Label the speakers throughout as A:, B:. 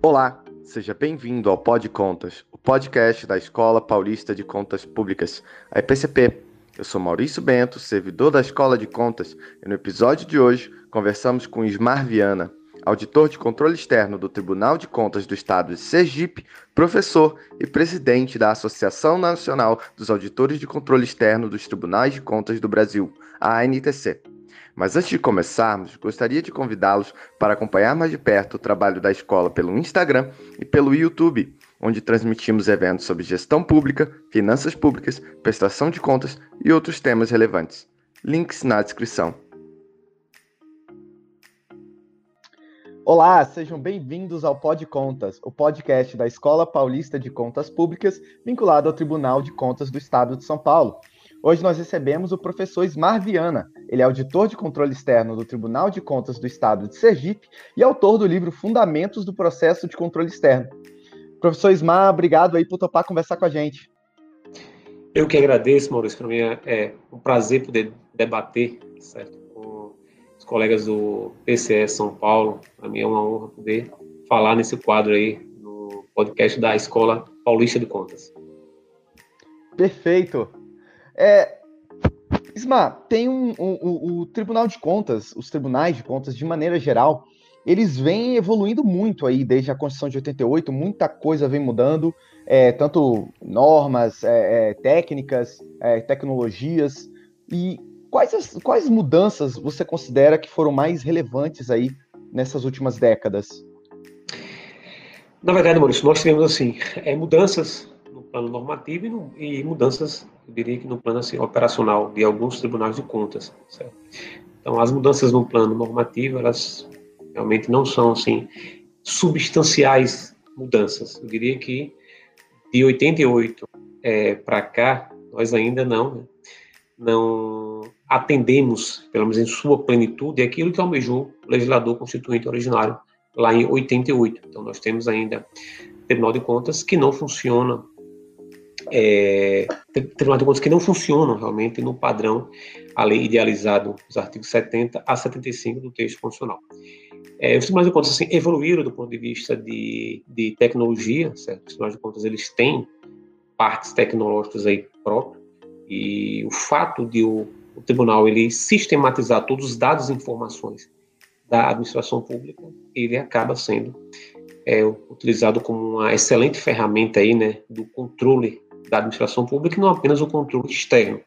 A: Olá, seja bem-vindo ao Pod Contas, o podcast da Escola Paulista de Contas Públicas, a EPCP. Eu sou Maurício Bento, servidor da Escola de Contas, e no episódio de hoje conversamos com Ismar Viana, auditor de controle externo do Tribunal de Contas do Estado de Sergipe, professor e presidente da Associação Nacional dos Auditores de Controle Externo dos Tribunais de Contas do Brasil, a ANTC. Mas antes de começarmos, gostaria de convidá-los para acompanhar mais de perto o trabalho da escola pelo Instagram e pelo YouTube, onde transmitimos eventos sobre gestão pública, finanças públicas, prestação de contas e outros temas relevantes. Links na descrição. Olá, sejam bem-vindos ao Pod Contas, o podcast da Escola Paulista de Contas Públicas, vinculado ao Tribunal de Contas do Estado de São Paulo. Hoje nós recebemos o professor Ismar Viana. Ele é auditor de controle externo do Tribunal de Contas do Estado de Sergipe e autor do livro Fundamentos do Processo de Controle Externo. Professor Ismar, obrigado aí por topar conversar com a gente.
B: Eu que agradeço, Maurício. Para mim é, é um prazer poder debater certo, com os colegas do PCE São Paulo. Para mim é uma honra poder falar nesse quadro aí no podcast da Escola Paulista de Contas.
A: Perfeito. É, Isma, tem um, um, um, o Tribunal de Contas, os tribunais de contas, de maneira geral, eles vêm evoluindo muito aí desde a Constituição de 88, muita coisa vem mudando, é, tanto normas, é, é, técnicas, é, tecnologias. E quais, as, quais mudanças você considera que foram mais relevantes aí nessas últimas décadas?
B: Na verdade, Maurício, nós tivemos assim, é, mudanças plano normativo e, no, e, mudanças, eu diria que no plano assim, operacional de alguns tribunais de contas. Certo? Então, as mudanças no plano normativo, elas realmente não são assim substanciais mudanças. Eu diria que de 88 é, para cá, nós ainda não, né, não atendemos, pelo menos em sua plenitude, aquilo que almejou o legislador constituinte originário lá em 88. Então, nós temos ainda Tribunal de Contas que não funciona é, Tribunal de Contas que não funcionam realmente no padrão, a lei idealizado nos artigos 70 a 75 do texto constitucional. É, os tribunais de contas assim, evoluíram do ponto de vista de, de tecnologia, certo? Os tribunais de contas eles têm partes tecnológicas aí próprias e o fato de o, o tribunal ele sistematizar todos os dados e informações da administração pública, ele acaba sendo é, utilizado como uma excelente ferramenta aí, né, do controle da administração pública e não apenas o controle externo.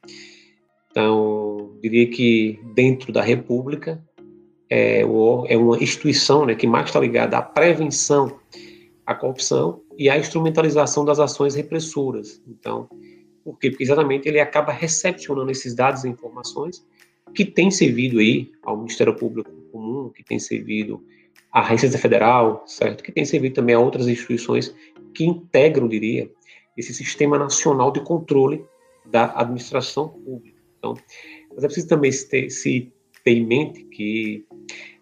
B: Então, diria que dentro da República é, é uma instituição né, que mais está ligada à prevenção à corrupção e à instrumentalização das ações repressoras. Então, por quê? Porque exatamente ele acaba recepcionando esses dados e informações que têm servido aí ao Ministério Público Comum, que tem servido à Receita Federal, certo? Que tem servido também a outras instituições que integram, diria, esse sistema nacional de controle da administração pública. Então, mas é preciso também se ter, se ter em mente que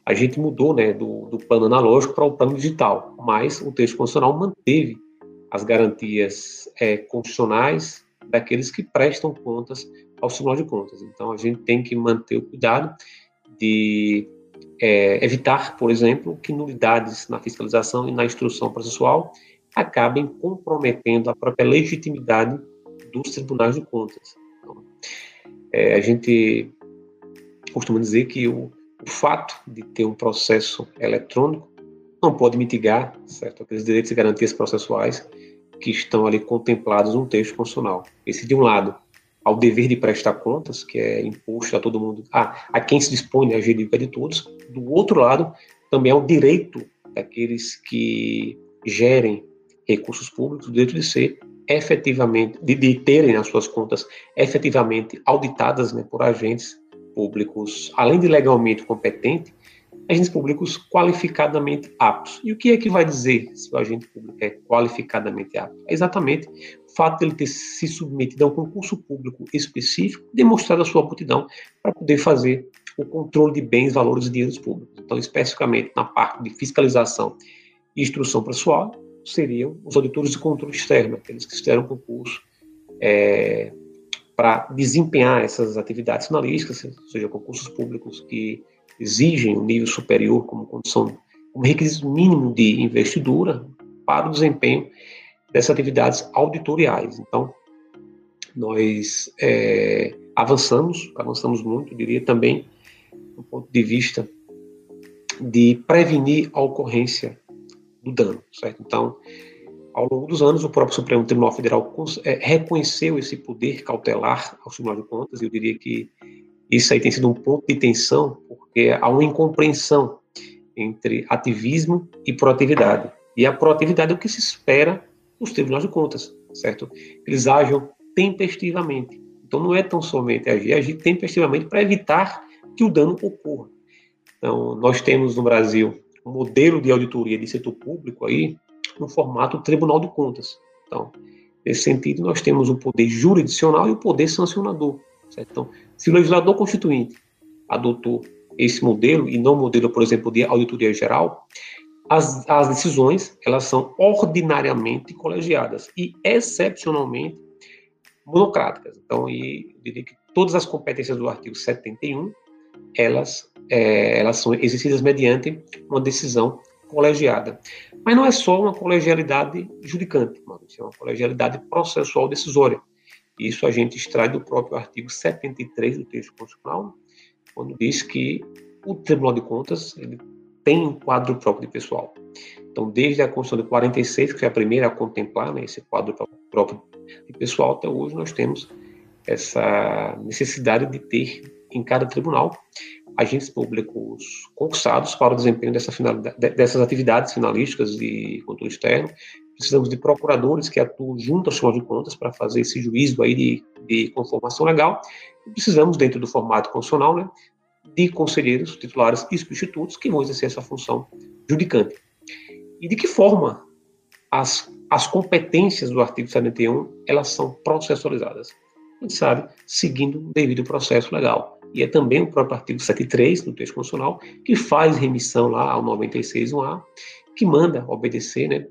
B: a gente mudou né, do, do plano analógico para o plano digital, mas o texto constitucional manteve as garantias é, constitucionais daqueles que prestam contas ao Tribunal de Contas. Então, a gente tem que manter o cuidado de é, evitar, por exemplo, que nulidades na fiscalização e na instrução processual acabem comprometendo a própria legitimidade dos tribunais de contas. Então, é, a gente costuma dizer que o, o, fato de ter um processo eletrônico não pode mitigar certo, aqueles direitos e garantias processuais que estão ali contemplados no texto constitucional. Esse, de um lado, ao dever de prestar contas, que é imposto a todo mundo, a, a quem se dispõe a jurídica de todos, do outro lado, também ao direito daqueles que gerem recursos públicos, o direito de ser efetivamente, de, de terem as suas contas efetivamente auditadas né, por agentes públicos, além de legalmente competente, agentes públicos qualificadamente aptos. E o que é que vai dizer se o agente público é qualificadamente apto? É exatamente o fato de ele ter se submetido a um concurso público específico, demonstrado a sua aptidão para poder fazer o controle de bens, valores e dinheiros públicos. Então, especificamente na parte de fiscalização e instrução pessoal, seriam os auditores de controle externo, aqueles que fizeram concurso é, para desempenhar essas atividades finalísticas, ou seja, concursos públicos que exigem um nível superior como condição um requisito mínimo de investidura para o desempenho dessas atividades auditoriais. Então, nós é, avançamos, avançamos muito, diria também, do ponto de vista de prevenir a ocorrência do dano, certo? Então, ao longo dos anos, o próprio Supremo Tribunal Federal é, reconheceu esse poder cautelar ao Tribunal de Contas, e eu diria que isso aí tem sido um ponto de tensão, porque há uma incompreensão entre ativismo e proatividade. E a proatividade é o que se espera dos tribunais de contas, certo? Eles ajam tempestivamente. Então não é tão somente agir, é agir tempestivamente para evitar que o dano ocorra. Então, nós temos no Brasil modelo de auditoria de setor público aí no formato Tribunal de Contas. Então, nesse sentido, nós temos o poder jurisdicional e o poder sancionador. Certo? Então, se o legislador constituinte adotou esse modelo e não modelo, por exemplo, de auditoria geral, as, as decisões elas são ordinariamente colegiadas e excepcionalmente monocráticas. Então, e, diria que todas as competências do artigo 71 elas é, elas são exercidas mediante uma decisão colegiada. Mas não é só uma colegialidade judicante, isso é uma colegialidade processual decisória. Isso a gente extrai do próprio artigo 73 do texto constitucional, quando diz que o Tribunal de Contas ele tem um quadro próprio de pessoal. Então, desde a Constituição de 46, que foi a primeira a contemplar né, esse quadro próprio de pessoal, até hoje nós temos essa necessidade de ter em cada tribunal agentes públicos concursados para o desempenho dessa dessas atividades finalísticas de controle externo. Precisamos de procuradores que atuam junto ao Tribunal de Contas para fazer esse juízo aí de, de conformação legal. E precisamos, dentro do formato constitucional, né, de conselheiros, titulares e substitutos que vão exercer essa função judicante. E de que forma as, as competências do artigo 71 elas são processualizadas? A gente sabe, seguindo o devido processo legal e é também o próprio artigo 73 do texto constitucional, que faz remissão lá ao 96.1a, que manda obedecer né,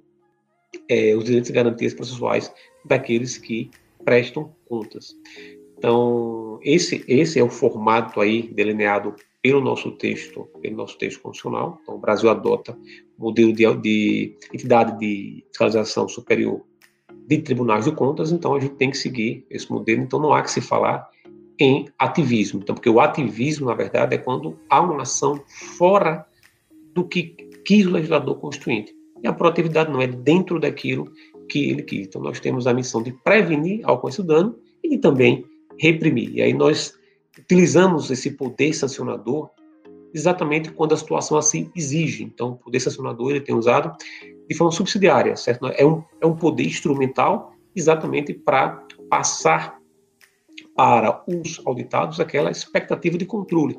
B: é, os direitos e garantias processuais daqueles que prestam contas. Então, esse, esse é o formato aí delineado pelo nosso texto, pelo nosso texto constitucional. Então, o Brasil adota o modelo de, de entidade de fiscalização superior de tribunais de contas, então a gente tem que seguir esse modelo. Então, não há que se falar em ativismo. Então, porque o ativismo, na verdade, é quando há uma ação fora do que quis o legislador constituinte. E a proatividade não é dentro daquilo que ele quis. Então, nós temos a missão de prevenir ao esse dano e também reprimir. E aí nós utilizamos esse poder sancionador exatamente quando a situação assim exige. Então, o poder sancionador ele tem usado de forma subsidiária, certo? É um, é um poder instrumental exatamente para passar para os auditados aquela expectativa de controle.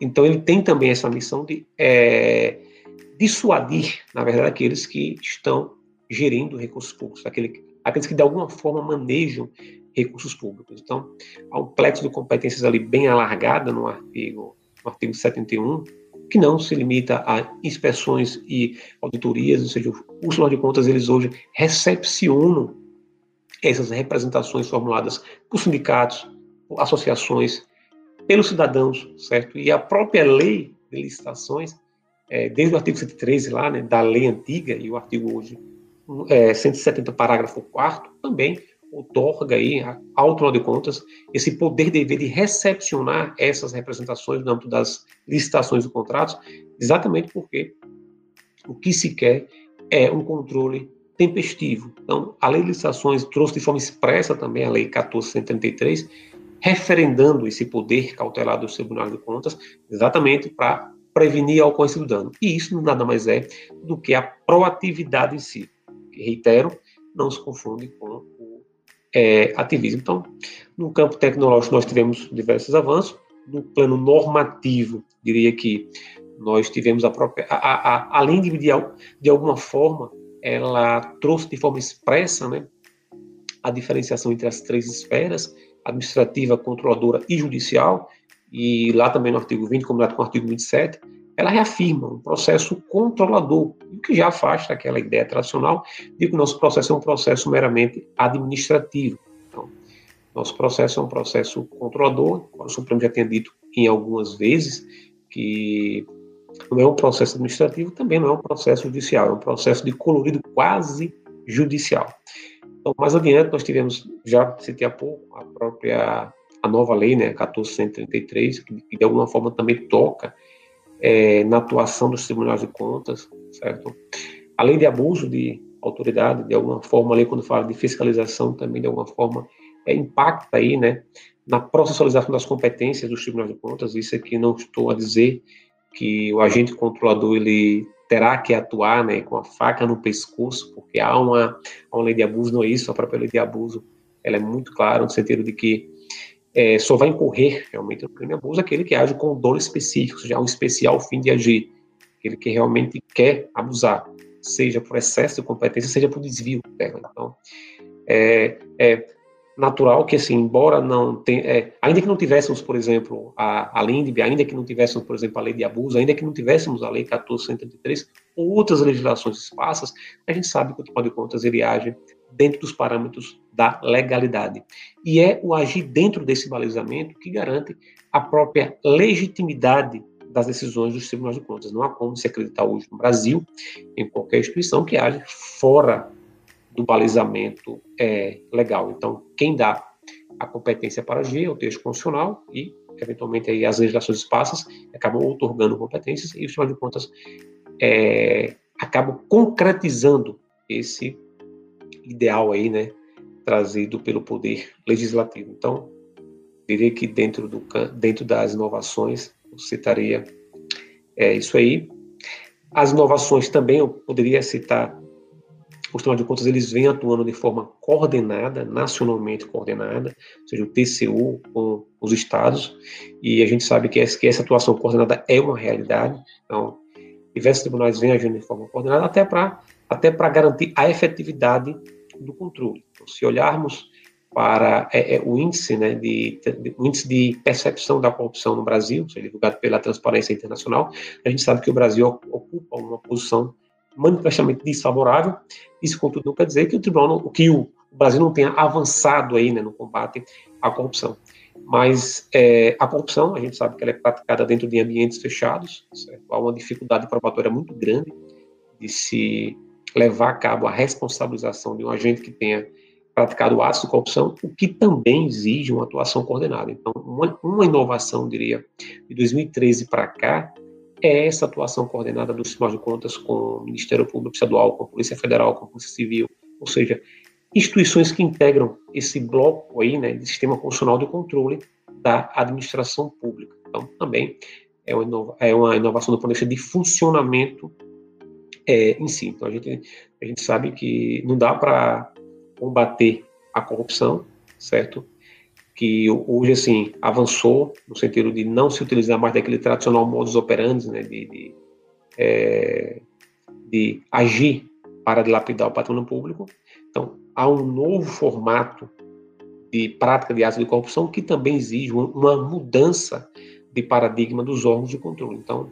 B: Então, ele tem também essa missão de é, dissuadir, na verdade, aqueles que estão gerindo recursos públicos, aquele, aqueles que de alguma forma manejam recursos públicos. Então, há um plexo de competências ali bem alargada no artigo, no artigo 71, que não se limita a inspeções e auditorias, ou seja, os Tribunal de Contas, eles hoje recepcionam essas representações formuladas por sindicatos, por associações, pelos cidadãos, certo? E a própria lei de licitações, é, desde o artigo 113 lá, né, da lei antiga e o artigo hoje é, 170, parágrafo 4 também otorga aí ao Tribunal de Contas esse poder dever de recepcionar essas representações no âmbito das licitações e contratos, exatamente porque o que se quer é um controle tempestivo. Então, a lei de licitações trouxe de forma expressa também a lei 1433, referendando esse poder cautelar do Tribunal de Contas, exatamente para prevenir a ocorrência do dano. E isso nada mais é do que a proatividade em si. Reitero, não se confunde com o é, ativismo. Então, no campo tecnológico, nós tivemos diversos avanços. No plano normativo, diria que nós tivemos a própria, a, a, a, além de, de, de alguma forma, ela trouxe de forma expressa né, a diferenciação entre as três esferas, administrativa, controladora e judicial, e lá também no artigo 20, combinado com o artigo 27, ela reafirma um processo controlador, o que já afasta aquela ideia tradicional de que o nosso processo é um processo meramente administrativo. Então, nosso processo é um processo controlador, o Supremo já tinha dito em algumas vezes que não é um processo administrativo, também não é um processo judicial, é um processo de colorido quase judicial. Então, mais adiante, nós tivemos, já citei há pouco, a própria a nova lei, né, 1433, que de alguma forma também toca é, na atuação dos tribunais de contas, certo? Além de abuso de autoridade, de alguma forma, ali quando fala de fiscalização, também de alguma forma é, impacta aí, né, na processualização das competências dos tribunais de contas. Isso aqui não estou a dizer que o agente controlador ele terá que atuar, né, com a faca no pescoço, porque há uma, uma lei de abuso, não é isso, a própria lei de abuso, ela é muito clara no sentido de que é, só vai incorrer realmente no crime de abuso aquele que age com dolo específico, ou seja, um especial fim de agir, aquele que realmente quer abusar, seja por excesso de competência, seja por desvio dela. Então, é, é natural que, assim, embora não tenha, é, ainda que não tivéssemos, por exemplo, a, a LINDB, ainda que não tivéssemos, por exemplo, a lei de abuso, ainda que não tivéssemos a lei 1433, ou outras legislações esparsas, a gente sabe que o Tribunal de Contas ele age dentro dos parâmetros da legalidade. E é o agir dentro desse balizamento que garante a própria legitimidade das decisões dos tribunais de contas. Não há como se acreditar hoje no Brasil, em qualquer instituição, que age fora do balizamento é, legal. Então, quem dá a competência para agir é o texto constitucional e, eventualmente, aí, as legislações esparsas acabam otorgando competências e, tribunais de contas é, acabam concretizando esse ideal aí, né, trazido pelo poder legislativo. Então, diria que dentro, do, dentro das inovações, eu citaria é, isso aí. As inovações também eu poderia citar, Tribunal de Contas eles vêm atuando de forma coordenada, nacionalmente coordenada, ou seja, o TCU com os estados, e a gente sabe que essa, atuação coordenada é uma realidade, então diversos tribunais vêm agindo de forma coordenada até para até garantir a efetividade do controle. Então, se olharmos para é, é, o índice, né, de, de, o índice de percepção da corrupção no Brasil, divulgado pela Transparência Internacional, a gente sabe que o Brasil ocupa uma posição manifestamente desfavorável. Isso, contudo, não quer dizer que o tribunal, não, que o, Brasil não tenha avançado aí, né, no combate à corrupção. Mas é, a corrupção, a gente sabe que ela é praticada dentro de ambientes fechados, certo? há uma dificuldade probatória muito grande de se levar a cabo a responsabilização de um agente que tenha praticado atos de corrupção, o que também exige uma atuação coordenada. Então, uma, uma inovação, diria, de 2013 para cá, é essa atuação coordenada dos Tribunal de Contas com o Ministério Público Estadual, com a Polícia Federal, com a Polícia Civil, ou seja, instituições que integram esse bloco aí, né, de sistema funcional de controle da administração pública. Então, também é uma, inova, é uma inovação do ponto de vista de funcionamento é, em si. Então a gente, a gente sabe que não dá para combater a corrupção, certo? Que hoje, assim, avançou no sentido de não se utilizar mais daquele tradicional modus operandi, né, de, de, é, de agir para dilapidar o patrimônio público. Então, há um novo formato de prática de atos de corrupção que também exige uma mudança de paradigma dos órgãos de controle. Então,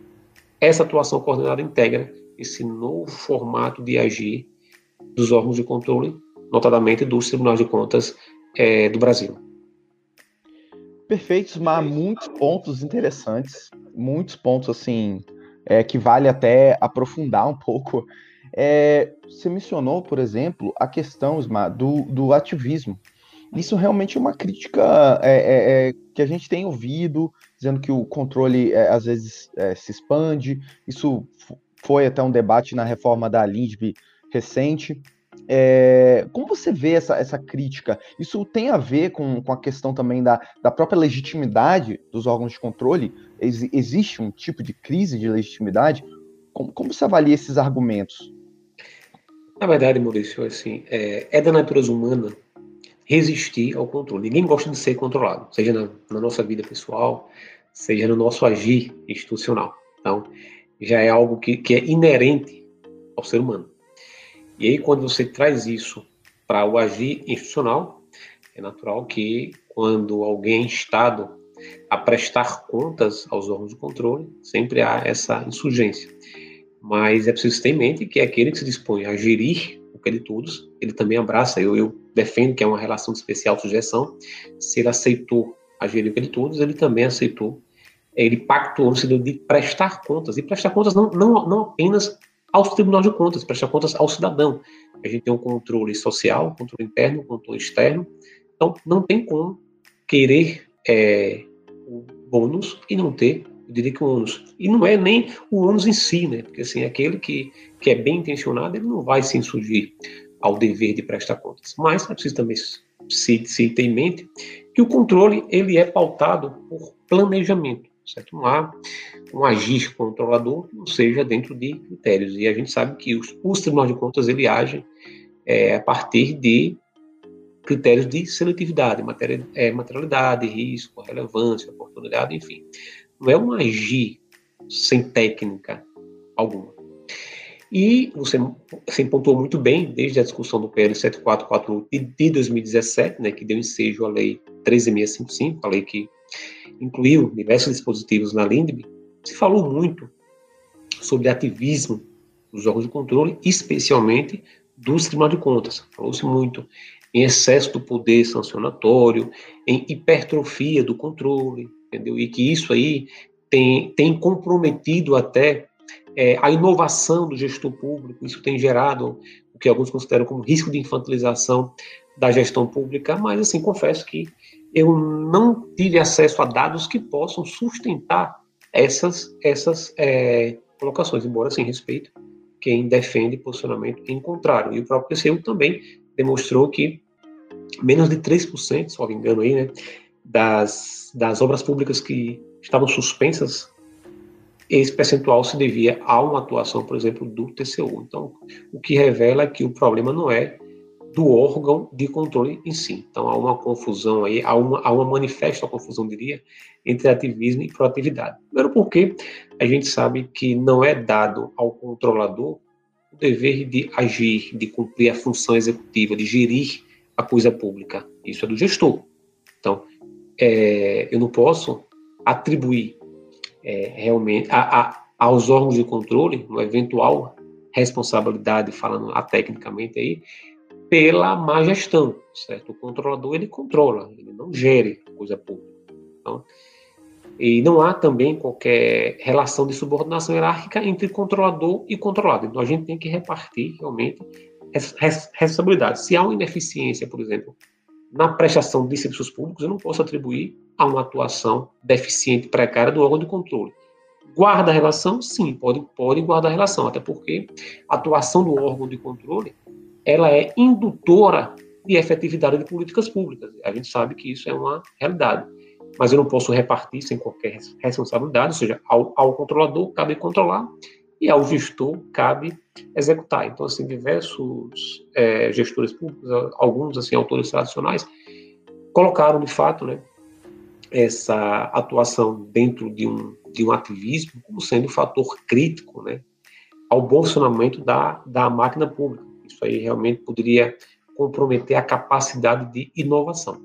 B: essa atuação coordenada integra esse novo formato de agir dos órgãos de controle, notadamente dos tribunais de contas é, do Brasil.
A: Perfeito, mas muitos pontos interessantes, muitos pontos assim é, que vale até aprofundar um pouco. É, você mencionou, por exemplo, a questão Isma, do, do ativismo. Isso realmente é uma crítica é, é, é que a gente tem ouvido, dizendo que o controle é, às vezes se expande. Isso foi até um debate na reforma da LINDB recente. É, como você vê essa, essa crítica? Isso tem a ver com, com a questão também da, da própria legitimidade dos órgãos de controle? Ex, existe um tipo de crise de legitimidade? Como, como você avalia esses argumentos?
B: Na verdade, Maurício, assim, é, é da natureza humana resistir ao controle. Ninguém gosta de ser controlado, seja na, na nossa vida pessoal, seja no nosso agir institucional. Então, já é algo que, que é inerente ao ser humano. E aí, quando você traz isso para o agir institucional, é natural que quando alguém é instado a prestar contas aos órgãos de controle, sempre há essa insurgência. Mas é preciso ter em mente que é aquele que se dispõe a gerir o que de todos, ele também abraça, eu, eu defendo que é uma relação de especial sugestão, se ele aceitou a gerir o que de todos, ele também aceitou ele pactuou no sentido de prestar contas, e prestar contas não, não, não apenas aos tribunais de contas, prestar contas ao cidadão. A gente tem um controle social, controle interno, controle externo, então não tem como querer é, o bônus e não ter, eu diria que o ônus. E não é nem o ônus em si, né? Porque assim, aquele que, que é bem intencionado, ele não vai se insurgir ao dever de prestar contas. Mas é preciso também se, se ter em mente que o controle ele é pautado por planejamento, certo? Não há um agir controlador que não seja dentro de critérios. E a gente sabe que os, os tribunais de contas ele agem é, a partir de critérios de seletividade, matéria, é, materialidade, risco, relevância, oportunidade, enfim. Não é um agir sem técnica alguma. E você, você pontuou muito bem, desde a discussão do PL 7448 de 2017, né, que deu ensejo à Lei 13655, a lei que incluiu diversos dispositivos na LINDB, se falou muito sobre ativismo dos órgãos de controle, especialmente dos tribunais de contas. Falou-se muito em excesso do poder sancionatório, em hipertrofia do controle, entendeu? E que isso aí tem, tem comprometido até é, a inovação do gestor público, isso tem gerado o que alguns consideram como risco de infantilização da gestão pública, mas assim, confesso que eu não tive acesso a dados que possam sustentar essas, essas é, colocações, embora assim, respeito quem defende posicionamento em contrário. E o próprio TCU também demonstrou que menos de 3%, se não me engano aí, né, das, das obras públicas que estavam suspensas, esse percentual se devia a uma atuação, por exemplo, do TCU. Então, o que revela que o problema não é do órgão de controle em si. Então, há uma confusão aí, há uma, há uma manifesta confusão, diria, entre ativismo e proatividade. Primeiro porque a gente sabe que não é dado ao controlador o dever de agir, de cumprir a função executiva, de gerir a coisa pública. Isso é do gestor. Então, é, eu não posso atribuir é, realmente a, a, aos órgãos de controle uma eventual responsabilidade, falando a tecnicamente aí, pela má gestão, certo? O controlador ele controla, ele não gere coisa pública. Então, e não há também qualquer relação de subordinação hierárquica entre controlador e controlado. Então a gente tem que repartir realmente responsabilidades. Se há uma ineficiência, por exemplo, na prestação de serviços públicos, eu não posso atribuir a uma atuação deficiente, precária do órgão de controle. Guarda relação? Sim, pode, pode guardar relação, até porque a atuação do órgão de controle ela é indutora de efetividade de políticas públicas. A gente sabe que isso é uma realidade mas eu não posso repartir sem qualquer responsabilidade, ou seja, ao, ao controlador cabe controlar e ao gestor cabe executar. Então, assim, diversos é, gestores públicos, alguns, assim, autores tradicionais, colocaram, de fato, né, essa atuação dentro de um, de um ativismo como sendo um fator crítico, né, ao bom funcionamento da, da máquina pública. Isso aí realmente poderia comprometer a capacidade de inovação.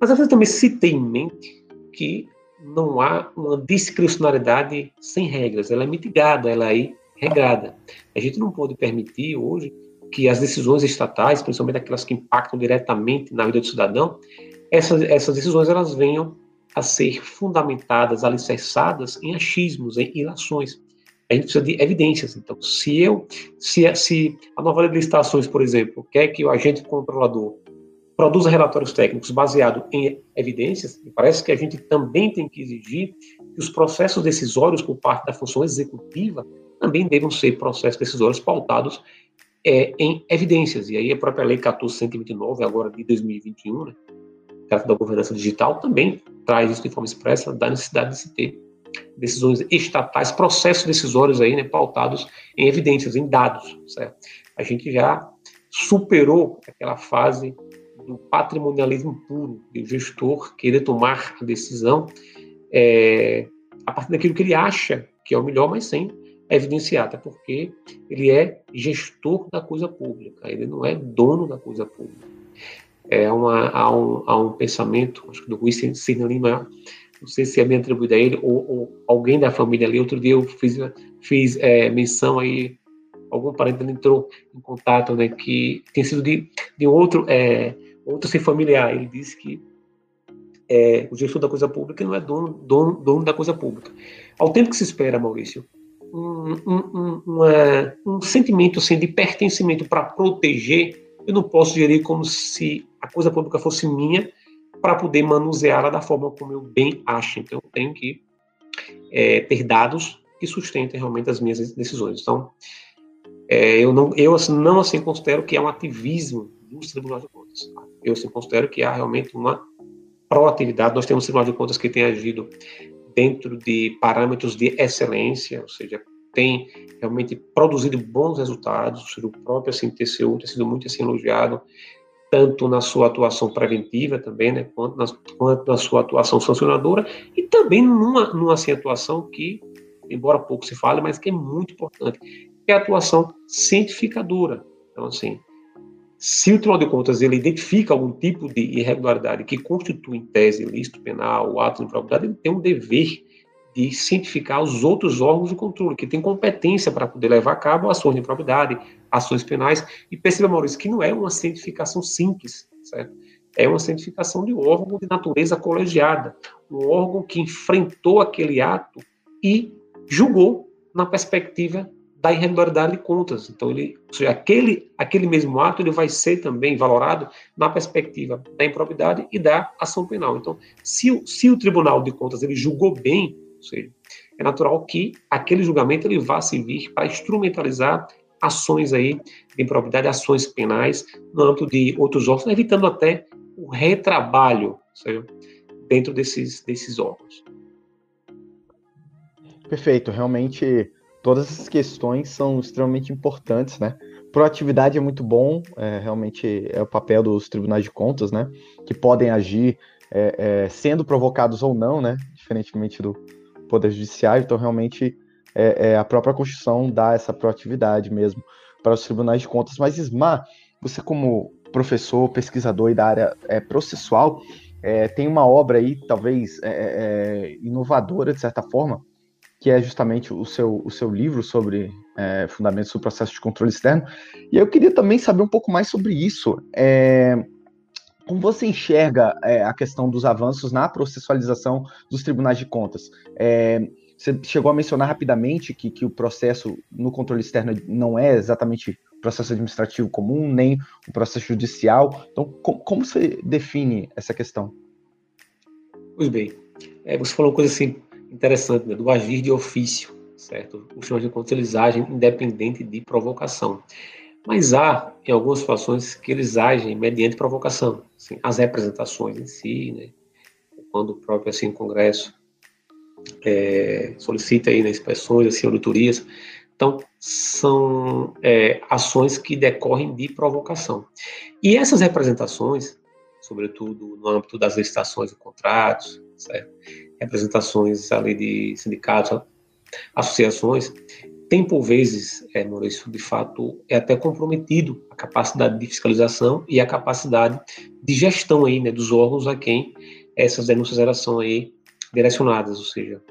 B: Mas às vezes também se tem em mente que não há uma discricionalidade sem regras, ela é mitigada, ela é regrada. A gente não pode permitir hoje que as decisões estatais, principalmente aquelas que impactam diretamente na vida do cidadão, essas, essas decisões elas venham a ser fundamentadas, alicerçadas em achismos, em ilações. A gente precisa de evidências. Então, se eu, se, se a nova lei de licitações, por exemplo, quer que o agente controlador produza relatórios técnicos baseados em evidências, e parece que a gente também tem que exigir que os processos decisórios por parte da função executiva também devam ser processos decisórios pautados é, em evidências. E aí a própria Lei 1429, agora de 2021, né, da governança digital, também traz isso de forma expressa da necessidade de se ter decisões estatais, processos decisórios aí, né, pautados em evidências, em dados, certo? A gente já superou aquela fase do patrimonialismo puro, de o gestor querer tomar a decisão é, a partir daquilo que ele acha que é o melhor, mas sem evidenciar, até porque ele é gestor da coisa pública, ele não é dono da coisa pública. É uma, há, um, há um pensamento, acho que do Sina Lima, não sei se é bem atribuído a ele ou, ou, alguém da família ali. Outro dia eu fiz, fiz é, menção aí, algum parente entrou em contato, né, que tem sido de, de outro é, outro sem familiar. Ele disse que é, o gestor da coisa pública não é dono, dono, dono da coisa pública. Ao tempo que se espera, Maurício, um, um, um, um sentimento assim, de pertencimento para proteger, eu não posso gerir como se a coisa pública fosse minha para poder manuseá-la da forma como eu bem acho. Então, eu tenho que é, ter dados que sustentem realmente as minhas decisões. Então, é, eu não, eu assim, não assim considero que é um ativismo dos tribunais de contas. Eu assim considero que há realmente uma proatividade. Nós temos tribunais de contas que têm agido dentro de parâmetros de excelência, ou seja, tem realmente produzido bons resultados, o próprio assim, TCU tem sido muito assim, elogiado, tanto na sua atuação preventiva também, né, quanto, na, quanto na sua atuação sancionadora, e também numa, numa assim, atuação que, embora pouco se fale, mas que é muito importante, que é a atuação cientificadora. Então, assim, se o Tribunal de Contas ele identifica algum tipo de irregularidade que constitui em tese ilícito penal ou ato de improbidade, ele tem um dever de cientificar os outros órgãos de controle, que têm competência para poder levar a cabo ações de improbidade, ações penais. E perceba, Maurício, que não é uma cientificação simples, certo? É uma cientificação de um órgão de natureza colegiada, um órgão que enfrentou aquele ato e julgou na perspectiva da irregularidade de contas. Então, ele, seja, aquele, aquele mesmo ato ele vai ser também valorado na perspectiva da improbidade e da ação penal. Então, se, o, se o Tribunal de Contas ele julgou bem, ou seja, é natural que aquele julgamento ele vá servir para instrumentalizar ações aí de improbidade, ações penais no âmbito de outros órgãos, evitando até o retrabalho, seja, dentro desses, desses órgãos.
A: Perfeito, realmente todas essas questões são extremamente importantes, né? Proatividade é muito bom, é, realmente é o papel dos tribunais de contas, né? Que podem agir é, é, sendo provocados ou não, né? Diferentemente do Poder Judiciário, então realmente é, é, a própria Constituição dá essa proatividade mesmo para os tribunais de contas. Mas, Ismar, você como professor, pesquisador e da área é, processual, tem uma obra aí, talvez inovadora, de certa forma, que é justamente o seu, o seu livro sobre é, fundamentos do processo de controle externo. E eu queria também saber um pouco mais sobre isso. É, como você enxerga é, a questão dos avanços na processualização dos tribunais de contas? Você chegou a mencionar rapidamente que, que o processo no controle externo não é exatamente processo administrativo comum, nem o processo judicial. Então, com, como você define essa questão?
B: Pois bem, é, você falou uma coisa assim interessante, né, do agir de ofício, certo? Os tribunais de contas eles agem independente de provocação. Mas há, em algumas situações, que eles agem mediante provocação. Assim, as representações em si, né? quando o próprio assim, Congresso é, solicita aí, né, inspeções, assim, auditorias. Então, são é, ações que decorrem de provocação. E essas representações, sobretudo no âmbito das licitações e contratos, certo? representações ali de sindicatos, associações, tem por vezes, é, Maurício, de fato, é até comprometido a capacidade de fiscalização e a capacidade de gestão aí, né, dos órgãos a quem essas denúncias elas são aí direcionadas, ou seja,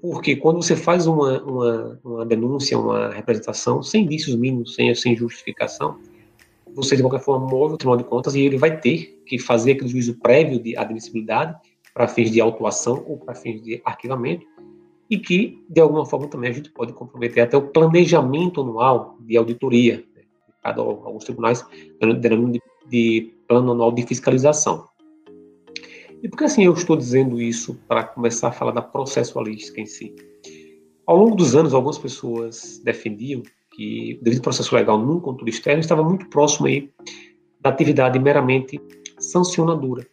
B: porque quando você faz uma, uma, uma denúncia, uma representação, sem indícios mínimos, sem, sem justificação, você de qualquer forma move o Tribunal de Contas e ele vai ter que fazer aquele juízo prévio de admissibilidade para fins de autuação ou para fins de arquivamento, e que, de alguma forma, também a gente pode comprometer até o planejamento anual de auditoria, né? cada alguns tribunais denominam de, de plano anual de fiscalização. E por que assim eu estou dizendo isso para começar a falar da processualística em si? Ao longo dos anos, algumas pessoas defendiam que devido processo legal num controle externo estava muito próximo aí da atividade meramente sancionadora.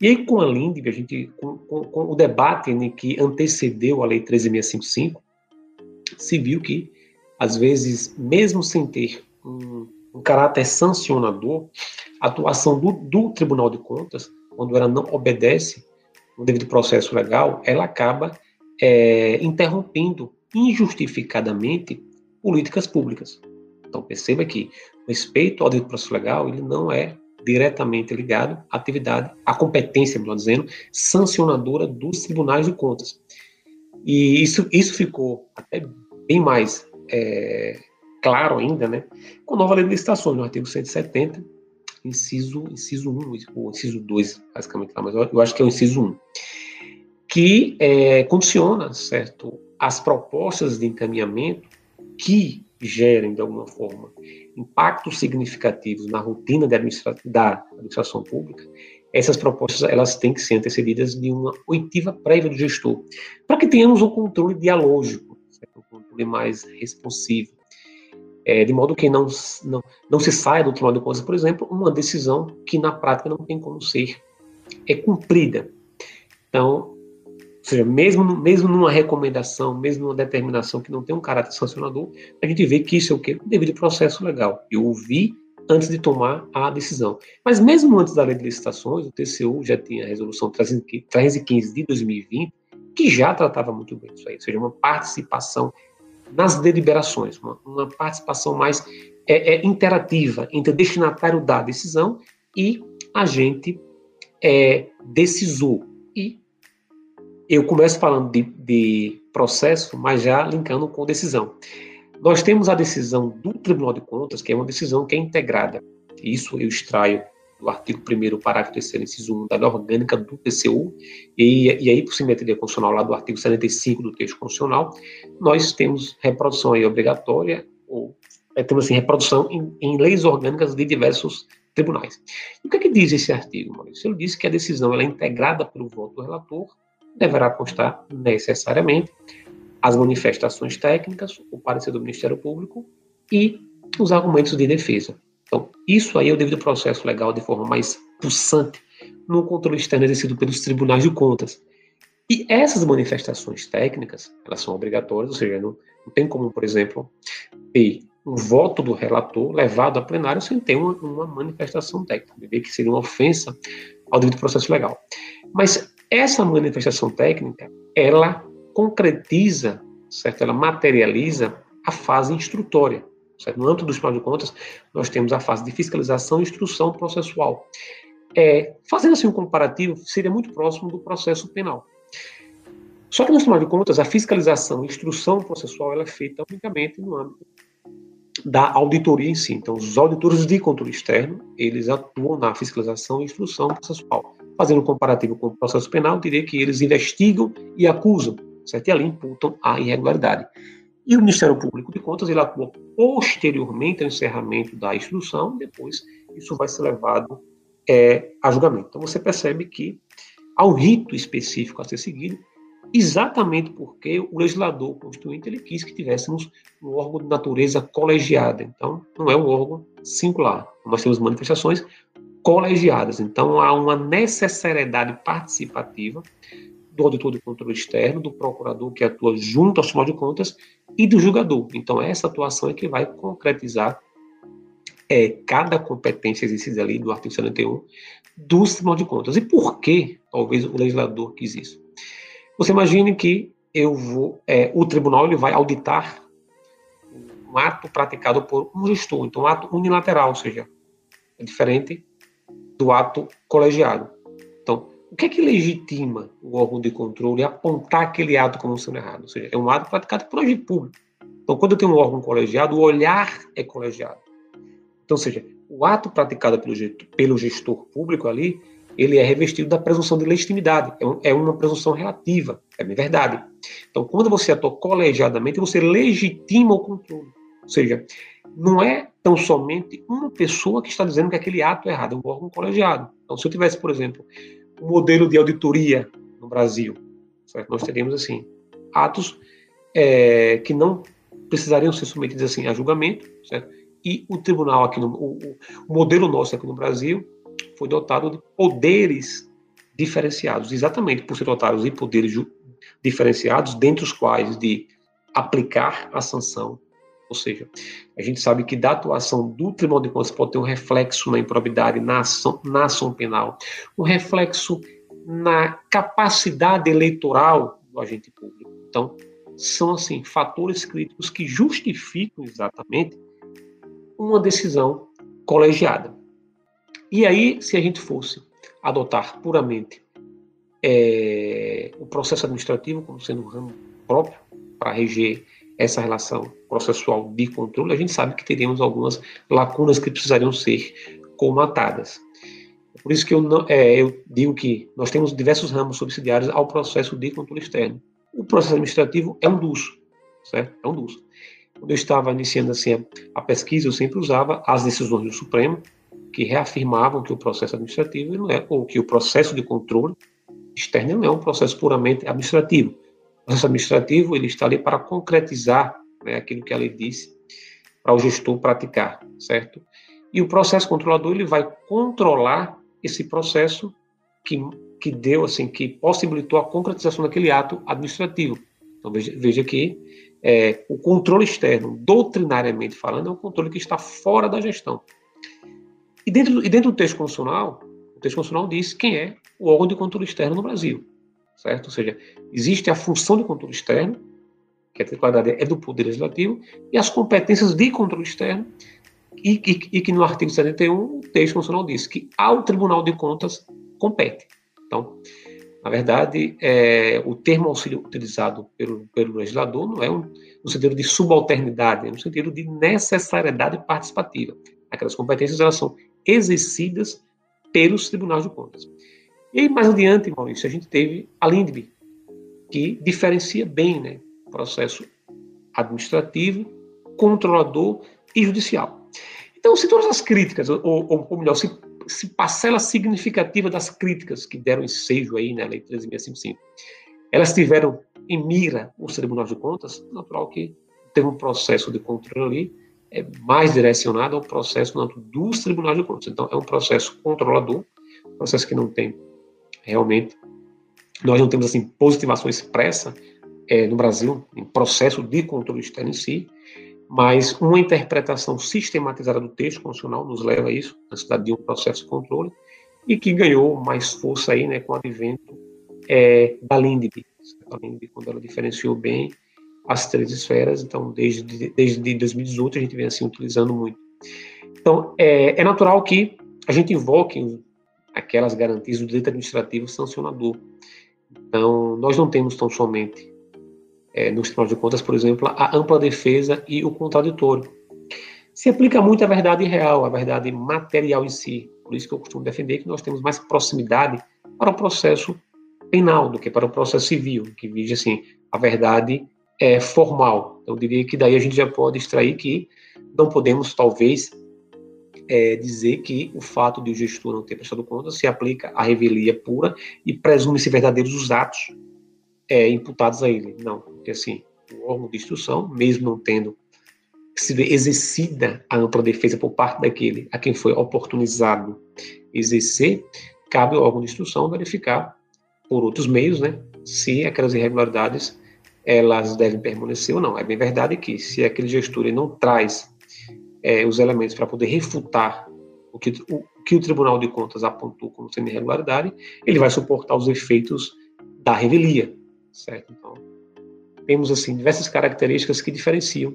B: E aí, com a LINDB, a gente, com, com, com o debate né, que antecedeu a Lei 13.655, se viu que, às vezes, mesmo sem ter um, um caráter sancionador, a atuação do, do, Tribunal de Contas, quando ela não obedece o devido processo legal, ela acaba é, interrompendo injustificadamente políticas públicas. Então, perceba que o respeito ao devido processo legal, ele não é diretamente ligado à atividade, à competência, melhor dizendo, sancionadora dos tribunais de contas. E isso, isso ficou até bem mais é, claro ainda, né, com a nova lei de licitações, no artigo 170, inciso, inciso 1, ou inciso 2, basicamente, mas eu, acho que é o inciso 1, que é, condiciona, certo, as propostas de encaminhamento que gerem, de alguma forma, impactos significativos na rotina da, administra da administração pública, essas propostas elas têm que ser antecedidas de uma oitiva prévia do gestor, para que tenhamos um controle dialógico, certo? um controle mais responsivo, é, de modo que não, não, não se saia do Tribunal de Contas, por exemplo, uma decisão que na prática não tem como ser é cumprida. Então, ou seja, mesmo, mesmo numa recomendação, mesmo numa determinação que não tem um caráter sancionador, a gente vê que isso é o quê? Devido processo legal. Eu ouvi antes de tomar a decisão. Mas mesmo antes da lei de licitações, o TCU já tinha a resolução 315 de 2020, que já tratava muito bem isso aí, ou seja, uma participação nas deliberações, uma, uma participação mais é, é, interativa entre destinatário da decisão e agente é, decisor. E eu começo falando de, de processo, mas já linkando com decisão. Nós temos a decisão do Tribunal de Contas, que é uma decisão que é integrada. Isso eu extraio do artigo 1 parágrafo 3 inciso 1 da lei orgânica do TCU, e, e aí, por simetria constitucional, lá do artigo 75 do texto constitucional, nós temos reprodução aí obrigatória, ou é, temos assim, reprodução em, em, leis orgânicas de diversos tribunais. E o que é que diz esse artigo, Maurício? Ele diz que a decisão ela é integrada pelo voto do relator, deverá constar necessariamente as manifestações técnicas, o parecer do Ministério Público e os argumentos de defesa. Então, isso aí é o devido processo legal de forma mais pulsante no controle externo exercido pelos tribunais de contas. E essas manifestações técnicas, elas são obrigatórias, ou seja, não, não tem como, por exemplo, ter um voto do relator levado a plenário sem ter uma, uma manifestação técnica, que seria uma ofensa ao devido processo legal. Mas essa manifestação técnica, ela concretiza, certo? Ela materializa a fase instrutória. Certo? No âmbito dos Tribunal de Contas, nós temos a fase de fiscalização e instrução processual. É, fazendo assim um comparativo, seria muito próximo do processo penal. Só que no Tribunal de Contas, a fiscalização e instrução processual ela é feita unicamente no âmbito da auditoria em si. Então, os auditores de controle externo, eles atuam na fiscalização e instrução processual. Fazendo um comparativo com o processo penal, diria que eles investigam e acusam, certo? E ali imputam a irregularidade. E o Ministério Público de Contas, ele atua posteriormente ao encerramento da instrução, depois isso vai ser levado é, a julgamento. Então, você percebe que há um rito específico a ser seguido, exatamente porque o legislador constituinte ele quis que tivéssemos um órgão de natureza colegiada. Então, não é um órgão singular. Nós temos manifestações colegiadas. Então, há uma necessariedade participativa do auditor de controle externo, do procurador que atua junto ao Tribunal de Contas e do julgador. Então, essa atuação é que vai concretizar é, cada competência exercida ali do artigo 71 do Tribunal de Contas. E por que, talvez, o legislador quis isso? Você imagine que eu vou, é, o tribunal ele vai auditar um ato praticado por um gestor, então um ato unilateral, ou seja, é diferente do ato colegiado. O que é que legitima o órgão de controle apontar aquele ato como sendo errado? Ou seja, é um ato praticado por agente público. Então, quando eu tenho um órgão colegiado, o olhar é colegiado. Então, ou seja, o ato praticado pelo, pelo gestor público ali, ele é revestido da presunção de legitimidade. É, um, é uma presunção relativa, é verdade. Então, quando você atua colegiadamente, você legitima o controle. Ou seja, não é tão somente uma pessoa que está dizendo que aquele ato é errado, é um órgão colegiado. Então, se eu tivesse, por exemplo, modelo de auditoria no Brasil, certo? nós teríamos, assim, atos é, que não precisariam ser submetidos, assim, a julgamento, certo? E o tribunal aqui, no, o, o modelo nosso aqui no Brasil foi dotado de poderes diferenciados, exatamente por ser dotados de poderes diferenciados, dentre os quais de aplicar a sanção ou seja, a gente sabe que da atuação do Tribunal de Contas pode ter um reflexo na improbidade, na ação, na ação penal, um reflexo na capacidade eleitoral do agente público. Então, são, assim, fatores críticos que justificam exatamente uma decisão colegiada. E aí, se a gente fosse adotar puramente é, o processo administrativo como sendo um ramo próprio para reger essa relação processual de controle, a gente sabe que teríamos algumas lacunas que precisariam ser comatadas. Por isso que eu, não, é, eu digo que nós temos diversos ramos subsidiários ao processo de controle externo. O processo administrativo é um dos, certo? É um dos. Quando eu estava iniciando assim a, pesquisa, eu sempre usava as decisões do Supremo, que reafirmavam que o processo administrativo não é, ou que o processo de controle externo não é um processo puramente administrativo. Processo administrativo ele está ali para concretizar né, aquilo que a lei disse para o gestor praticar, certo? E o processo controlador ele vai controlar esse processo que, que deu, assim, que possibilitou a concretização daquele ato administrativo. Então, veja, veja que é, o controle externo, doutrinariamente falando, é um controle que está fora da gestão. E dentro, e dentro do texto constitucional, o texto constitucional diz quem é o órgão de controle externo no Brasil, certo? Ou seja, existe a função de controle externo, que a titularidade é do Poder Legislativo, e as competências de controle externo, e, e, e, que no artigo 71 o texto constitucional diz que ao Tribunal de Contas compete. Então, na verdade, é, o termo auxílio utilizado pelo, pelo legislador não é um, no sentido de subalternidade, é no sentido de necessariedade participativa. Aquelas competências elas são exercidas pelos tribunais de contas. E aí, mais adiante, Maurício, a gente teve a LINDB, que diferencia bem né, processo administrativo, controlador e judicial. Então, se todas as críticas, ou, ou, ou melhor, se, se, parcela significativa das críticas que deram ensejo aí na Lei 13.655, elas tiveram em mira os tribunais de contas, natural que teve um processo de controle é mais direcionado ao processo dos tribunais de contas. Então, é um processo controlador, processo que não tem realmente, nós não temos assim positivação expressa é, no Brasil em processo de controle externo em si, mas uma interpretação sistematizada do texto constitucional nos leva a isso, a necessidade de um processo de controle, e que ganhou mais força aí, né, com o advento é, da LINDB. A LINDB, quando ela diferenciou bem as três esferas, então desde, desde 2018 a gente vem assim utilizando muito. Então, é, é natural que a gente invoque aquelas garantias do direito administrativo sancionador. Então, nós não temos tão somente é, no Tribunal de Contas, por exemplo, a ampla defesa e o contraditório. Se aplica muito à verdade real, à verdade material em si. Por isso que eu costumo defender que nós temos mais proximidade para o processo penal do que para o processo civil, que vige assim a verdade é, formal. Então, eu diria que daí a gente já pode extrair que não podemos, talvez, é, dizer que o fato de o gestor não ter prestado conta se aplica à revelia pura e presume-se verdadeiros os atos é, imputados a ele. Não, porque assim, o órgão de instrução, mesmo não tendo sido exercida a ampla defesa por parte daquele a quem foi oportunizado exercer, cabe ao órgão de instrução verificar por outros meios, né, se aquelas irregularidades elas devem permanecer ou não. É bem verdade que se aquele gestor não traz é, os elementos para poder refutar o que o, o que o Tribunal de Contas apontou como sendo irregularidade, ele vai suportar os efeitos da revelia certo? Então, temos assim diversas características que diferenciam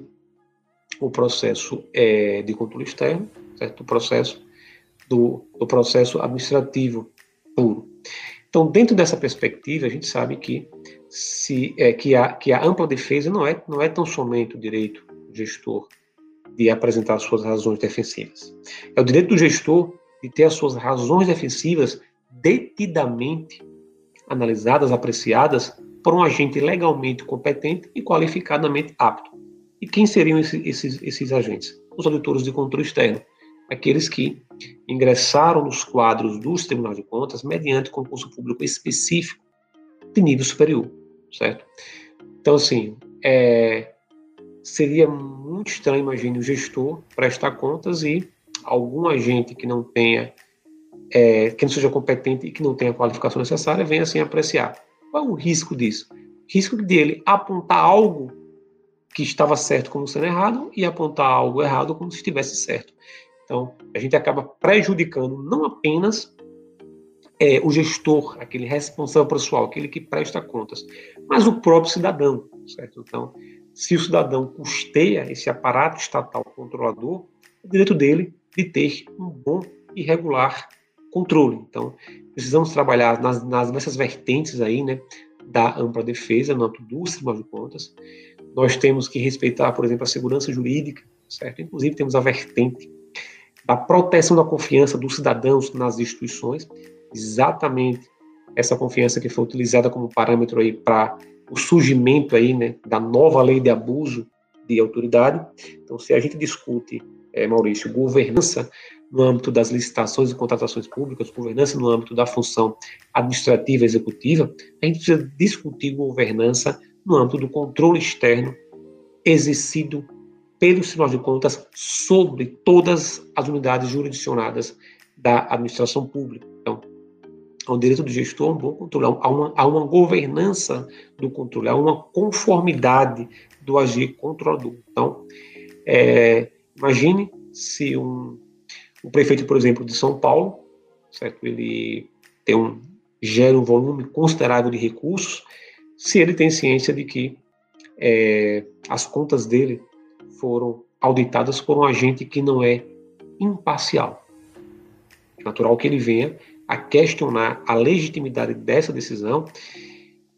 B: o processo é, de controle externo, certo? O processo do, do processo administrativo puro. Então, dentro dessa perspectiva, a gente sabe que se é, que a que a ampla defesa não é não é tão somente o direito gestor de apresentar suas razões defensivas. É o direito do gestor de ter as suas razões defensivas detidamente analisadas, apreciadas por um agente legalmente competente e qualificadamente apto. E quem seriam esses, esses, esses agentes? Os auditores de controle externo, aqueles que ingressaram nos quadros dos tribunais de contas mediante concurso público específico de nível superior, certo? Então, assim, é, seria muito estranho, imagine, o gestor prestar contas e algum agente que não tenha, é, que não seja competente e que não tenha a qualificação necessária venha assim apreciar. Qual é o risco disso? Risco dele apontar algo que estava certo como sendo errado e apontar algo errado como se estivesse certo. Então, a gente acaba prejudicando não apenas é, o gestor, aquele responsável pessoal, aquele que presta contas, mas o próprio cidadão, certo? Então, se o cidadão custeia esse aparato estatal controlador, é direito dele de ter um bom e regular controle. Então, precisamos trabalhar nas, nas vertentes aí, né, da ampla defesa âmbito dos tribunais de contas. Nós temos que respeitar, por exemplo, a segurança jurídica, certo? Inclusive temos a vertente da proteção da confiança dos cidadãos nas instituições, exatamente essa confiança que foi utilizada como parâmetro aí para o surgimento aí, né, da nova lei de abuso de autoridade. Então, se a gente discute, é, Maurício, governança no âmbito das licitações e contratações públicas, governança no âmbito da função administrativa executiva, a gente precisa discutir governança no âmbito do controle externo exercido pelo Tribunal de Contas sobre todas as unidades jurisdicionadas da administração pública. Então, o direito do gestor a um bom controle, há uma, há uma governança do controle, há uma conformidade do agir controlador. Então, é, imagine se um, o prefeito, por exemplo, de São Paulo, certo? ele tem um, gera um volume considerável de recursos, se ele tem ciência de que é, as contas dele foram auditadas por um agente que não é imparcial. É natural que ele venha a questionar a legitimidade dessa decisão.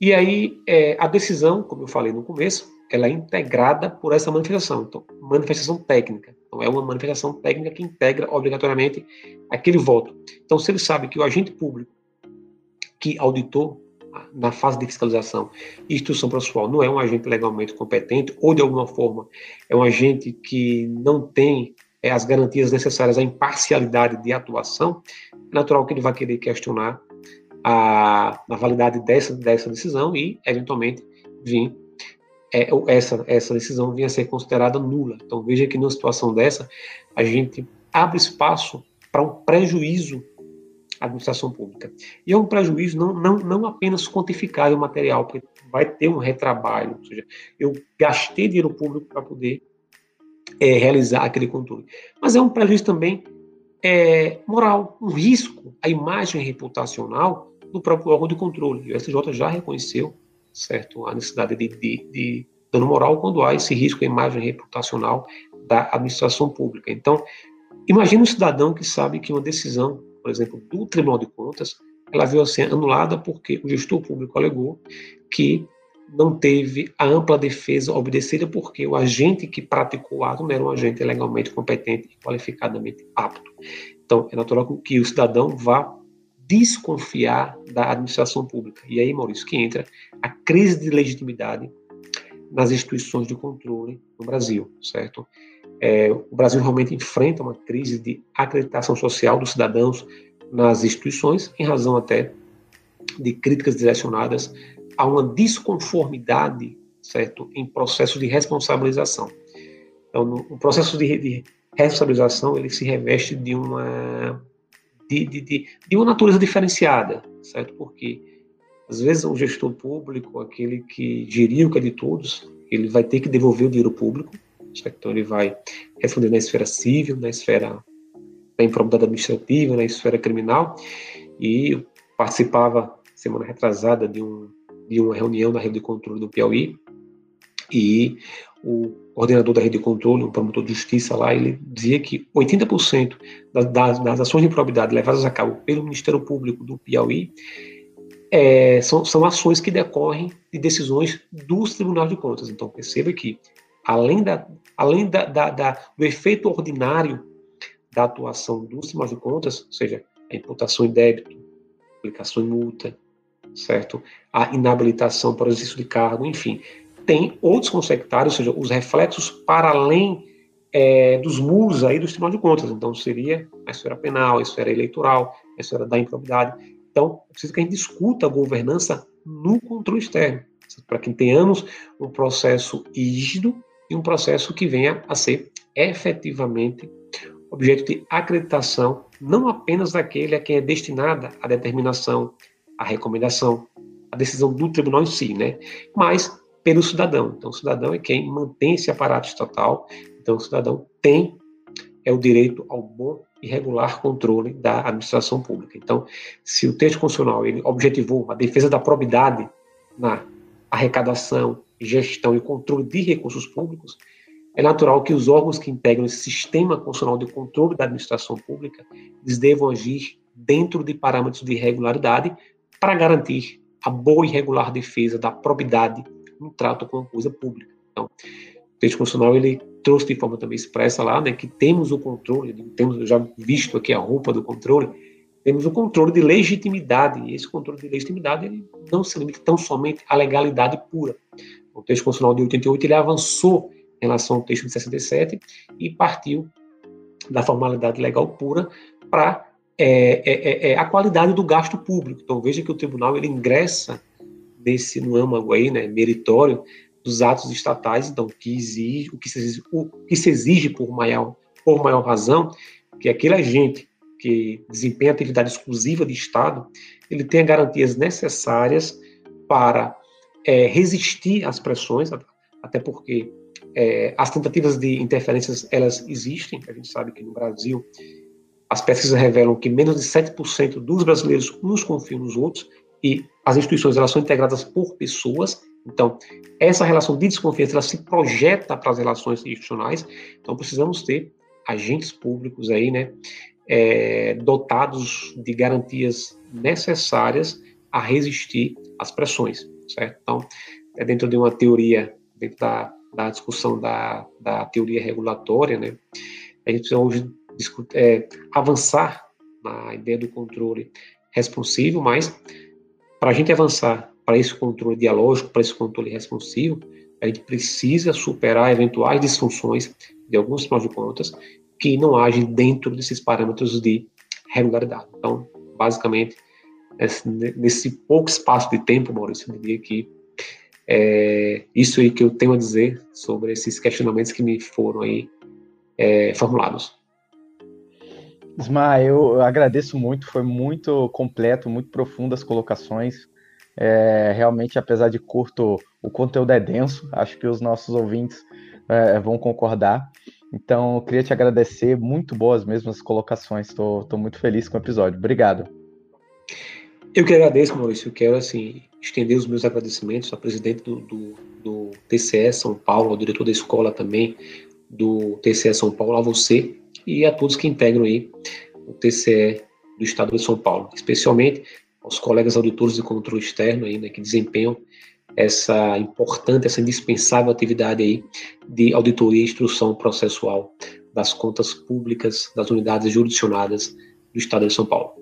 B: E aí, é, a decisão, como eu falei no começo, ela é integrada por essa manifestação. Então, manifestação técnica. Então, é uma manifestação técnica que integra obrigatoriamente aquele voto. Então, se ele sabe que o agente público que auditou na fase de fiscalização e instrução processual não é um agente legalmente competente ou, de alguma forma, é um agente que não tem é, as garantias necessárias à imparcialidade de atuação, natural que ele vai querer questionar a, a validade dessa, dessa decisão e, eventualmente, vir é, essa, essa decisão vinha a ser considerada nula. Então, veja que numa situação dessa, a gente abre espaço para um prejuízo à administração pública. E é um prejuízo não, não, não apenas quantificável material, porque vai ter um retrabalho, ou seja, eu gastei dinheiro público para poder é, realizar aquele controle. Mas é um prejuízo também é, moral, um risco à imagem reputacional do próprio órgão de controle. E o STJ já reconheceu certo, a necessidade de, de, de dano moral quando há esse risco à imagem reputacional da administração pública. Então, imagine um cidadão que sabe que uma decisão, por exemplo, do Tribunal de Contas, ela veio a ser anulada porque o gestor público alegou que não teve a ampla defesa obedecida porque o agente que praticou o ato não era um agente legalmente competente e qualificadamente apto. Então, é natural que o cidadão vá desconfiar da administração pública. E aí, Maurício, que entra a crise de legitimidade nas instituições de controle no Brasil, certo? É, o Brasil realmente enfrenta uma crise de acreditação social dos cidadãos nas instituições, em razão até de críticas direcionadas a uma desconformidade, certo, em processos de responsabilização. Então, no, o processo de, de responsabilização ele se reveste de uma de, de, de, uma natureza diferenciada, certo? Porque às vezes o gestor público, aquele que gerir o que é de todos, ele vai ter que devolver o dinheiro público, certo? Então ele vai responder na esfera civil, na esfera da improbidade administrativa, na esfera criminal. E participava semana retrasada de, um, de uma reunião na rede de controle do Piauí e o coordenador da rede de controle, um promotor de justiça lá, ele dizia que 80% das, das, ações de improbidade levadas a cabo pelo Ministério Público do Piauí é, são, são ações que decorrem de decisões dos tribunais de contas. Então, perceba que, além, da, além da, da, da do efeito ordinário da atuação dos tribunais de contas, ou seja, a imputação em débito, aplicação em multa, certo? A inabilitação para o exercício de cargo, enfim, tem outros consectários, ou seja, os reflexos para além é, dos muros aí do Tribunal de Contas. Então, seria a esfera penal, a esfera eleitoral, a esfera da improbidade. Então, é preciso que a gente discuta a governança no controle externo, para que tenhamos um processo rígido e um processo que venha a ser efetivamente objeto de acreditação, não apenas daquele a quem é destinada a determinação, a recomendação, a decisão do tribunal em si, né? mas pelo cidadão. Então, o cidadão é quem mantém esse aparato estatal. Então, o cidadão tem é o direito ao bom e regular controle da administração pública. Então, se o texto constitucional ele objetivou a defesa da probidade na arrecadação, gestão e controle de recursos públicos, é natural que os órgãos que integram esse sistema constitucional de controle da administração pública devam agir dentro de parâmetros de regularidade para garantir a boa e regular defesa da probidade no trato com a coisa pública. Então, o texto constitucional ele trouxe de forma também expressa lá, né, que temos o controle, temos já visto aqui a roupa do controle, temos o controle de legitimidade, e esse controle de legitimidade ele não se limita tão somente à legalidade pura. O texto constitucional de 88 ele avançou em relação ao texto de 67 e partiu da formalidade legal pura para é, é, é, é, a qualidade do gasto público. Então veja que o tribunal ele ingressa nesse no âmago aí, né, meritório dos atos estatais, então que exige o que se exige, o que se exige por maior por maior razão que aquele agente que desempenha atividade exclusiva de Estado ele tenha garantias necessárias para é, resistir às pressões, até porque é, as tentativas de interferências elas existem. A gente sabe que no Brasil as pesquisas revelam que menos de 7% dos brasileiros uns confiam nos outros e as instituições elas são integradas por pessoas. Então, essa relação de desconfiança ela se projeta para as relações institucionais. Então, precisamos ter agentes públicos aí, né, é, dotados de garantias necessárias a resistir às pressões, certo? Então, é dentro de uma teoria, dentro da, da discussão da, da teoria regulatória, né, a gente precisa hoje é, avançar na ideia do controle responsivo, mas para a gente avançar para esse controle dialógico, para esse controle responsivo, a gente precisa superar eventuais disfunções de alguns tribunais de contas que não agem dentro desses parâmetros de regularidade. Então, basicamente, nesse pouco espaço de tempo, Maurício, eu diria que é isso aí que eu tenho a dizer sobre esses questionamentos que me foram aí é, formulados.
A: Isma, eu agradeço muito, foi muito completo, muito profundo as colocações. É, realmente, apesar de curto, o conteúdo é denso, acho que os nossos ouvintes é, vão concordar. Então, eu queria te agradecer, muito boas mesmo as colocações, estou muito feliz com o episódio. Obrigado.
B: Eu que agradeço, Maurício, eu quero assim, estender os meus agradecimentos ao presidente do, do, do TCE São Paulo, ao diretor da escola também do TCE São Paulo, a você e a todos que integram aí o TCE do Estado de São Paulo, especialmente aos colegas auditores de controle externo aí, né, que desempenham essa importante, essa indispensável atividade aí de auditoria e instrução processual das contas públicas das unidades jurisdicionadas do Estado de São Paulo.